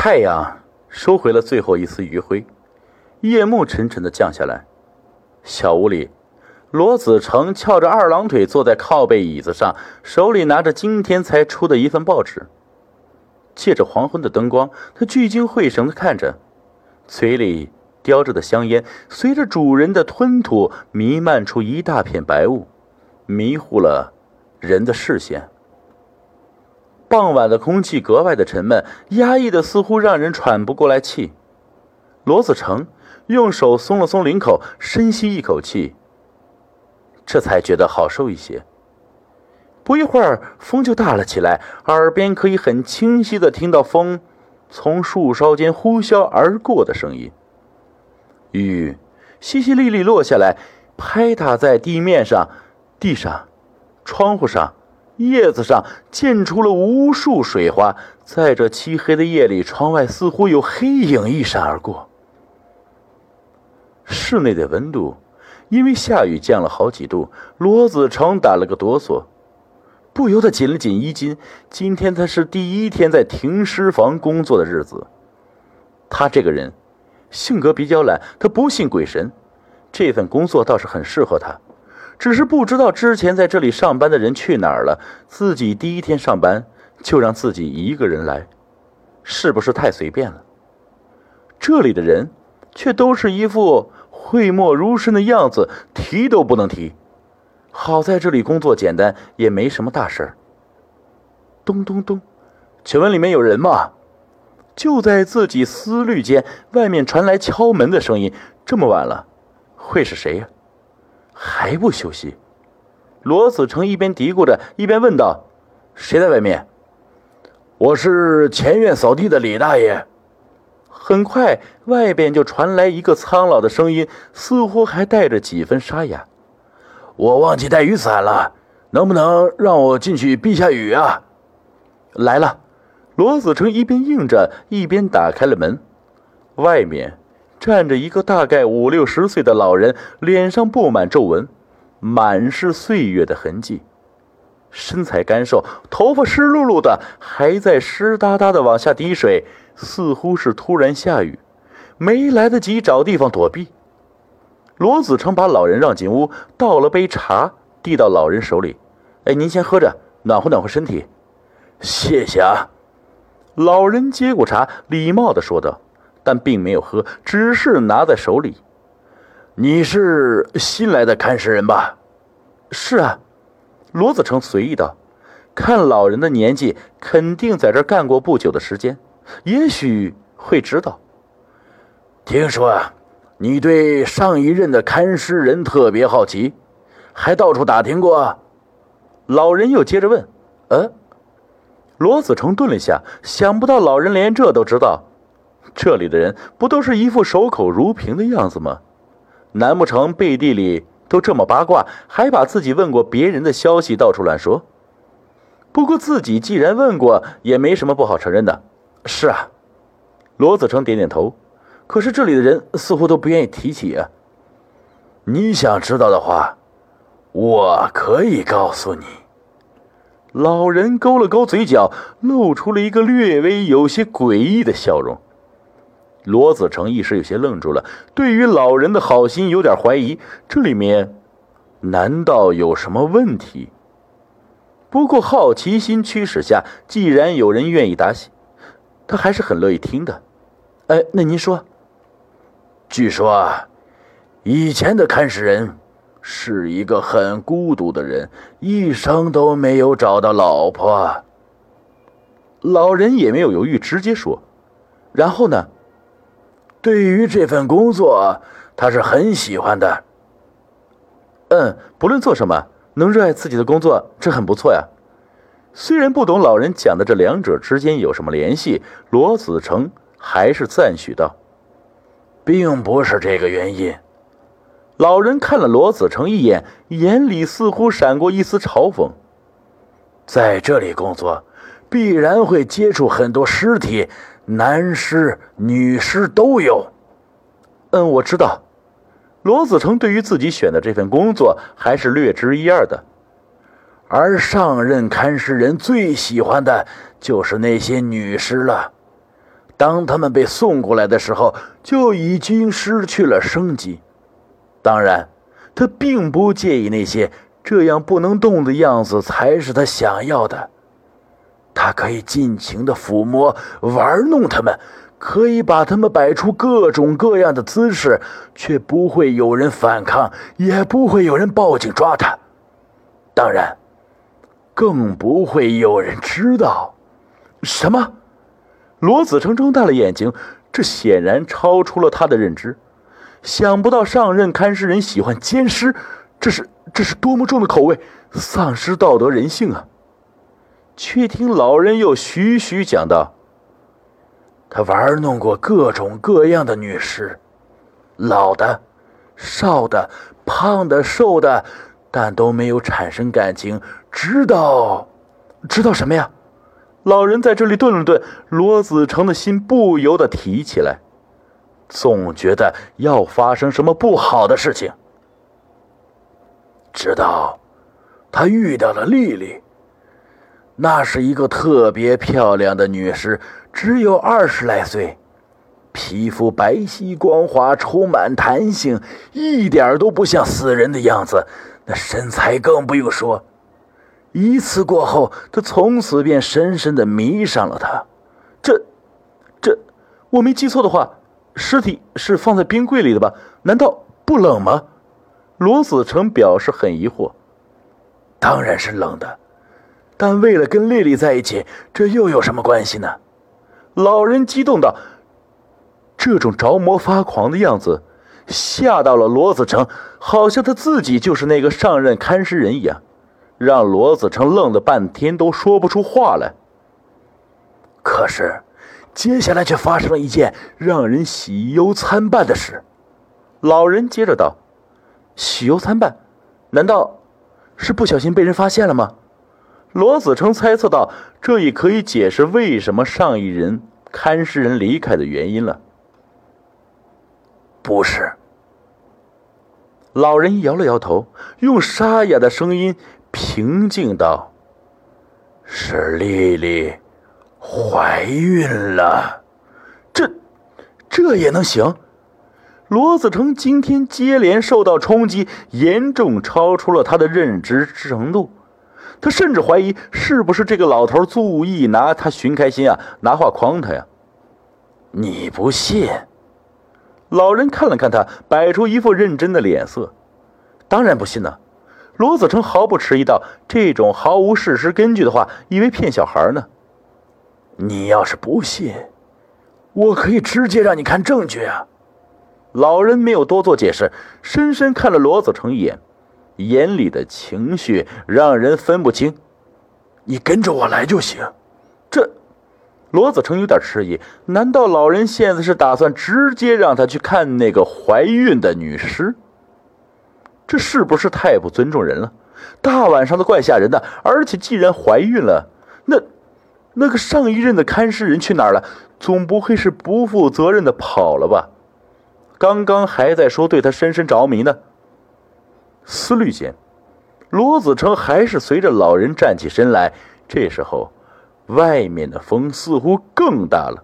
太阳收回了最后一丝余晖，夜幕沉沉的降下来。小屋里，罗子成翘着二郎腿坐在靠背椅子上，手里拿着今天才出的一份报纸。借着黄昏的灯光，他聚精会神的看着，嘴里叼着的香烟随着主人的吞吐弥漫出一大片白雾，迷糊了人的视线。傍晚的空气格外的沉闷，压抑的似乎让人喘不过来气。罗子成用手松了松领口，深吸一口气，这才觉得好受一些。不一会儿，风就大了起来，耳边可以很清晰的听到风从树梢间呼啸而过的声音。雨淅淅沥沥落下来，拍打在地面上、地上、窗户上。叶子上溅出了无数水花，在这漆黑的夜里，窗外似乎有黑影一闪而过。室内的温度因为下雨降了好几度，罗子成打了个哆嗦，不由得紧了紧衣襟。今天他是第一天在停尸房工作的日子。他这个人性格比较懒，他不信鬼神，这份工作倒是很适合他。只是不知道之前在这里上班的人去哪儿了。自己第一天上班就让自己一个人来，是不是太随便了？这里的人却都是一副讳莫如深的样子，提都不能提。好在这里工作简单，也没什么大事儿。咚咚咚，请问里面有人吗？就在自己思虑间，外面传来敲门的声音。这么晚了，会是谁呀？还不休息？罗子成一边嘀咕着，一边问道：“谁在外面？”“我是前院扫地的李大爷。”很快，外边就传来一个苍老的声音，似乎还带着几分沙哑：“我忘记带雨伞了，能不能让我进去避下雨啊？”来了，罗子成一边应着，一边打开了门，外面。站着一个大概五六十岁的老人，脸上布满皱纹，满是岁月的痕迹，身材干瘦，头发湿漉漉的，还在湿哒哒的往下滴水，似乎是突然下雨，没来得及找地方躲避。罗子成把老人让进屋，倒了杯茶递到老人手里：“哎，您先喝着，暖和暖和身体。”“谢谢啊。”老人接过茶，礼貌的说道。但并没有喝，只是拿在手里。你是新来的看尸人吧？是啊，罗子成随意道。看老人的年纪，肯定在这干过不久的时间，也许会知道。听说啊你对上一任的看尸人特别好奇，还到处打听过。老人又接着问：“呃？”罗子成顿了一下，想不到老人连这都知道。这里的人不都是一副守口如瓶的样子吗？难不成背地里都这么八卦，还把自己问过别人的消息到处乱说？不过自己既然问过，也没什么不好承认的。是啊，罗子成点点头。可是这里的人似乎都不愿意提起啊。你想知道的话，我可以告诉你。老人勾了勾嘴角，露出了一个略微有些诡异的笑容。罗子成一时有些愣住了，对于老人的好心有点怀疑，这里面难道有什么问题？不过好奇心驱使下，既然有人愿意答谢，他还是很乐意听的。哎，那您说，据说啊以前的看尸人是一个很孤独的人，一生都没有找到老婆。老人也没有犹豫，直接说：“然后呢？”对于这份工作，他是很喜欢的。嗯，不论做什么，能热爱自己的工作，这很不错呀。虽然不懂老人讲的这两者之间有什么联系，罗子成还是赞许道：“并不是这个原因。”老人看了罗子成一眼，眼里似乎闪过一丝嘲讽：“在这里工作，必然会接触很多尸体。”男尸、女尸都有。嗯，我知道。罗子成对于自己选的这份工作还是略知一二的。而上任看尸人最喜欢的就是那些女尸了。当他们被送过来的时候，就已经失去了生机。当然，他并不介意那些这样不能动的样子才是他想要的。他可以尽情的抚摸、玩弄他们，可以把他们摆出各种各样的姿势，却不会有人反抗，也不会有人报警抓他。当然，更不会有人知道。什么？罗子成睁大了眼睛，这显然超出了他的认知。想不到上任看尸人喜欢奸尸，这是这是多么重的口味，丧失道德人性啊！却听老人又徐徐讲道：“他玩弄过各种各样的女尸，老的、少的、胖的、瘦的，但都没有产生感情。直到，知道什么呀？”老人在这里顿了顿，罗子成的心不由得提起来，总觉得要发生什么不好的事情。直到他遇到了丽丽。那是一个特别漂亮的女尸，只有二十来岁，皮肤白皙光滑，充满弹性，一点都不像死人的样子。那身材更不用说。一次过后，他从此便深深的迷上了她。这，这，我没记错的话，尸体是放在冰柜里的吧？难道不冷吗？罗子成表示很疑惑。当然是冷的。但为了跟丽丽在一起，这又有什么关系呢？老人激动道：“这种着魔发狂的样子，吓到了罗子成，好像他自己就是那个上任看尸人一样，让罗子成愣了半天都说不出话来。可是，接下来却发生了一件让人喜忧参半的事。”老人接着道：“喜忧参半？难道是不小心被人发现了吗？”罗子成猜测到，这也可以解释为什么上一人看尸人离开的原因了。不是。老人摇了摇头，用沙哑的声音平静道：“是丽丽怀孕了。”这，这也能行？罗子成今天接连受到冲击，严重超出了他的认知程度。他甚至怀疑是不是这个老头故意拿他寻开心啊，拿话诓他呀？你不信？老人看了看他，摆出一副认真的脸色。当然不信呢。罗子成毫不迟疑道：“这种毫无事实根据的话，以为骗小孩呢。你要是不信，我可以直接让你看证据啊。”老人没有多做解释，深深看了罗子成一眼。眼里的情绪让人分不清，你跟着我来就行。这，罗子成有点迟疑。难道老人现在是打算直接让他去看那个怀孕的女尸？这是不是太不尊重人了？大晚上的怪吓人的。而且既然怀孕了，那那个上一任的看尸人去哪儿了？总不会是不负责任的跑了吧？刚刚还在说对他深深着迷呢。思虑间，罗子成还是随着老人站起身来。这时候，外面的风似乎更大了，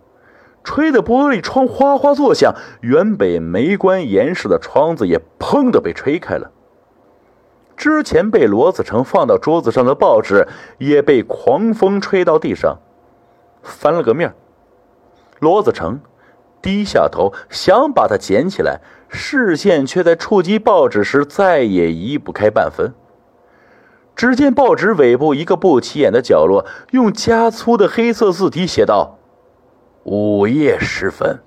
吹得玻璃窗哗哗作响，原本没关严实的窗子也砰的被吹开了。之前被罗子成放到桌子上的报纸也被狂风吹到地上，翻了个面。罗子成低下头想把它捡起来。视线却在触及报纸时再也移不开半分。只见报纸尾部一个不起眼的角落，用加粗的黑色字体写道：“午夜时分，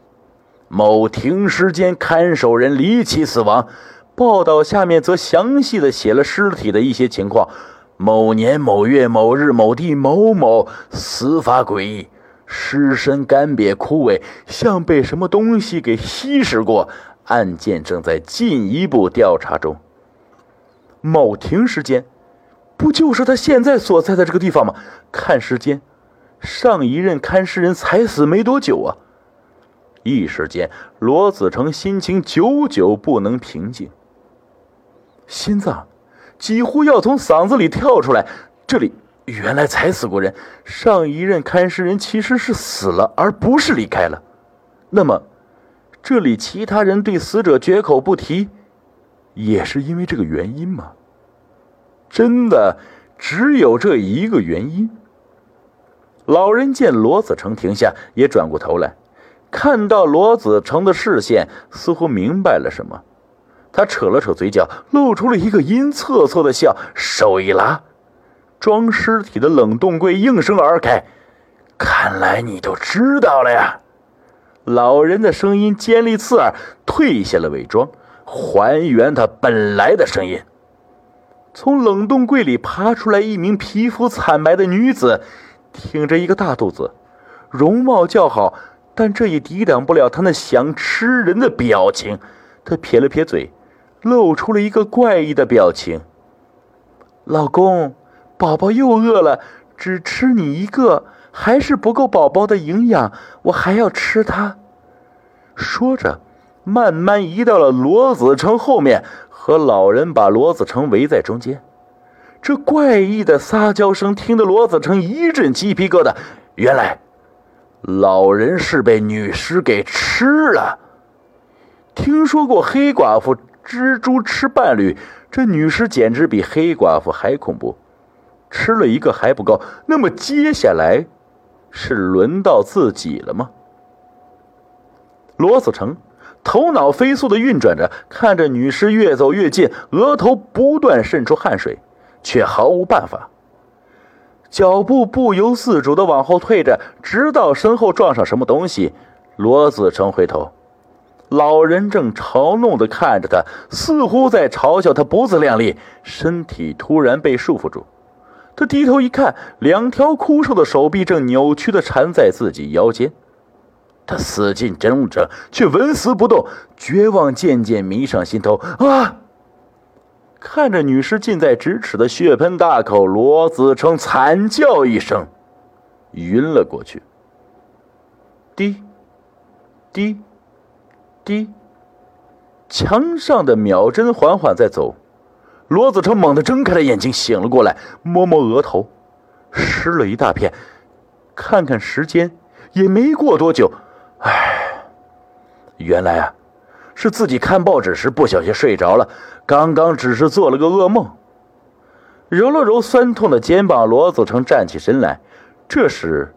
某停尸间看守人离奇死亡。”报道下面则详细的写了尸体的一些情况：某年某月某日某地某某，死法诡异，尸身干瘪枯萎，像被什么东西给吸食过。案件正在进一步调查中。某停时间，不就是他现在所在的这个地方吗？看时间，上一任看尸人才死没多久啊！一时间，罗子成心情久久不能平静，心脏几乎要从嗓子里跳出来。这里，原来踩死过人，上一任看尸人其实是死了，而不是离开了。那么，这里其他人对死者绝口不提，也是因为这个原因吗？真的只有这一个原因？老人见罗子成停下，也转过头来，看到罗子成的视线，似乎明白了什么。他扯了扯嘴角，露出了一个阴恻恻的笑，手一拉，装尸体的冷冻柜应声而开。看来你都知道了呀！老人的声音尖利刺耳，褪下了伪装，还原他本来的声音。从冷冻柜里爬出来一名皮肤惨白的女子，挺着一个大肚子，容貌较好，但这也抵挡不了她那想吃人的表情。她撇了撇嘴。露出了一个怪异的表情。老公，宝宝又饿了，只吃你一个还是不够宝宝的营养，我还要吃它。说着，慢慢移到了罗子成后面，和老人把罗子成围在中间。这怪异的撒娇声听得罗子成一阵鸡皮疙瘩。原来，老人是被女尸给吃了。听说过黑寡妇。蜘蛛吃伴侣，这女尸简直比黑寡妇还恐怖。吃了一个还不够，那么接下来是轮到自己了吗？罗子成头脑飞速的运转着，看着女尸越走越近，额头不断渗出汗水，却毫无办法。脚步不由自主的往后退着，直到身后撞上什么东西。罗子成回头。老人正嘲弄的看着他，似乎在嘲笑他不自量力，身体突然被束缚住。他低头一看，两条枯瘦的手臂正扭曲的缠在自己腰间。他使劲挣扎，却纹丝不动，绝望渐渐迷上心头。啊！看着女尸近在咫尺的血盆大口，罗子成惨叫一声，晕了过去。滴，滴。滴，墙上的秒针缓缓在走。罗子成猛地睁开了眼睛，醒了过来，摸摸额头，湿了一大片。看看时间，也没过多久。唉，原来啊，是自己看报纸时不小心睡着了。刚刚只是做了个噩梦。揉了揉酸痛的肩膀，罗子成站起身来。这时，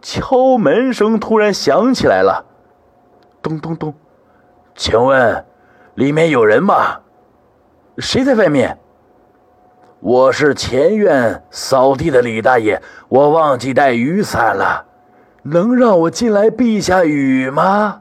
敲门声突然响起来了，咚咚咚。请问，里面有人吗？谁在外面？我是前院扫地的李大爷，我忘记带雨伞了，能让我进来避下雨吗？